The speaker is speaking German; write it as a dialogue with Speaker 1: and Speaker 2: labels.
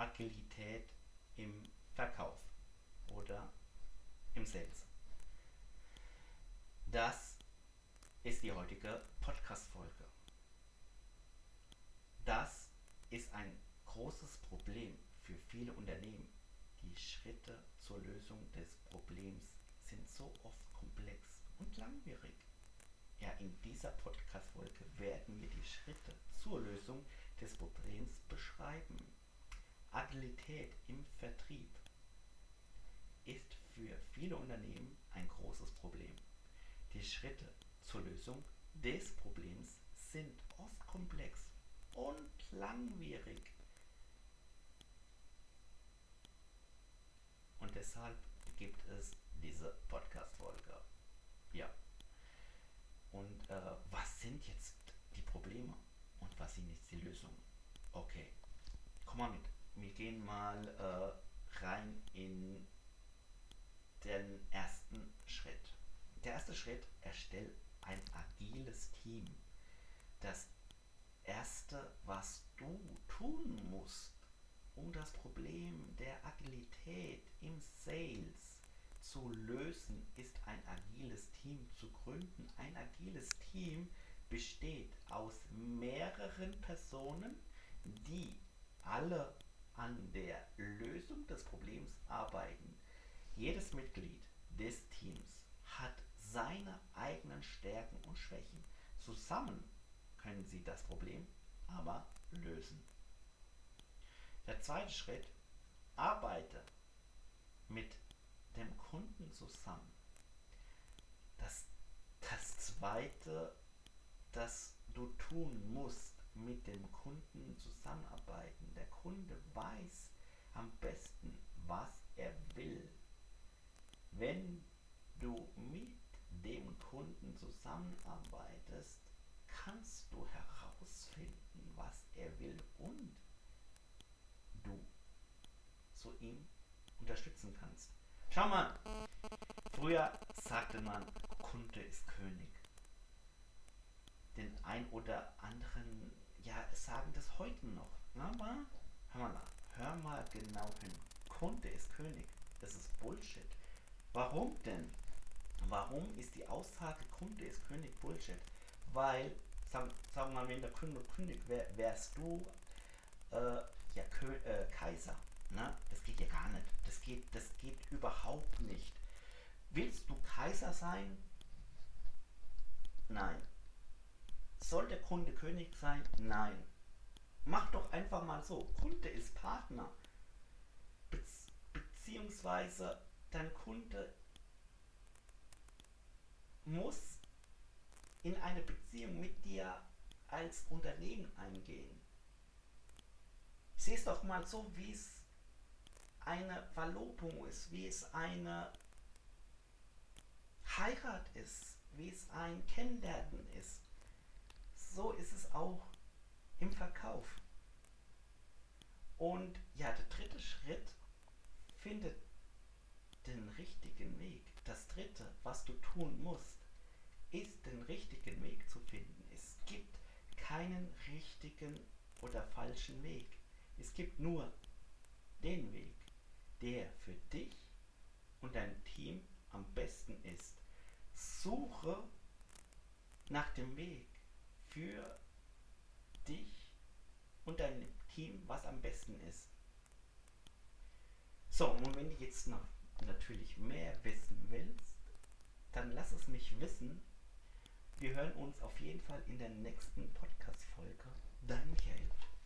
Speaker 1: Agilität im Verkauf oder im Sales. Das ist die heutige Podcast-Folge. Das ist ein großes Problem für viele Unternehmen. Die Schritte zur Lösung des Problems sind so oft komplex und langwierig. Ja, in dieser Podcast-Folge werden wir die Schritte zur Lösung des Problems beschreiben. Agilität im Vertrieb ist für viele Unternehmen ein großes Problem. Die Schritte zur Lösung des Problems sind oft komplex und langwierig. Und deshalb gibt es diese Podcast-Folge. Ja. Und äh, was sind jetzt die Probleme und was sind jetzt die Lösungen? Okay, komm mal mit. Wir gehen mal äh, rein in den ersten Schritt. Der erste Schritt, erstell ein agiles Team. Das erste, was du tun musst, um das Problem der Agilität im Sales zu lösen, ist ein agiles Team zu gründen. Ein agiles Team besteht aus mehreren Personen, die alle an der Lösung des Problems arbeiten. Jedes Mitglied des Teams hat seine eigenen Stärken und Schwächen. Zusammen können sie das Problem aber lösen. Der zweite Schritt, arbeite mit dem Kunden zusammen. Das, das zweite, das du tun musst, mit dem Kunden zusammenarbeiten. Kunde weiß am besten, was er will. Wenn du mit dem Kunden zusammenarbeitest, kannst du herausfinden, was er will und du zu ihm unterstützen kannst. Schau mal, früher sagte man, Kunde ist König. Den ein oder anderen, ja, sagen das heute noch. Aber, hör mal nach, hör mal genau hin. Kunde ist König. Das ist Bullshit. Warum denn? Warum ist die Aussage Kunde ist König Bullshit? Weil, sagen, sagen wir mal, wenn der Kunde König wär, wärst du äh, ja, Kö äh, Kaiser. Ne? Das geht ja gar nicht. Das geht, das geht überhaupt nicht. Willst du Kaiser sein? Nein. Soll der Kunde König sein? Nein. Mach doch einfach mal so. Kunde ist Partner. Be beziehungsweise dein Kunde muss in eine Beziehung mit dir als Unternehmen eingehen. Sieh es doch mal so, wie es eine Verlobung ist, wie es eine Heirat ist, wie es ein Kennenlernen ist. So ist es auch im Verkauf. Und ja, der dritte Schritt findet den richtigen Weg. Das dritte, was du tun musst, ist den richtigen Weg zu finden. Es gibt keinen richtigen oder falschen Weg. Es gibt nur den Weg, der für dich und dein Team am besten ist. Suche nach dem Weg für dich und dein Team, was am besten ist. So, und wenn du jetzt noch natürlich mehr wissen willst, dann lass es mich wissen. Wir hören uns auf jeden Fall in der nächsten Podcast-Folge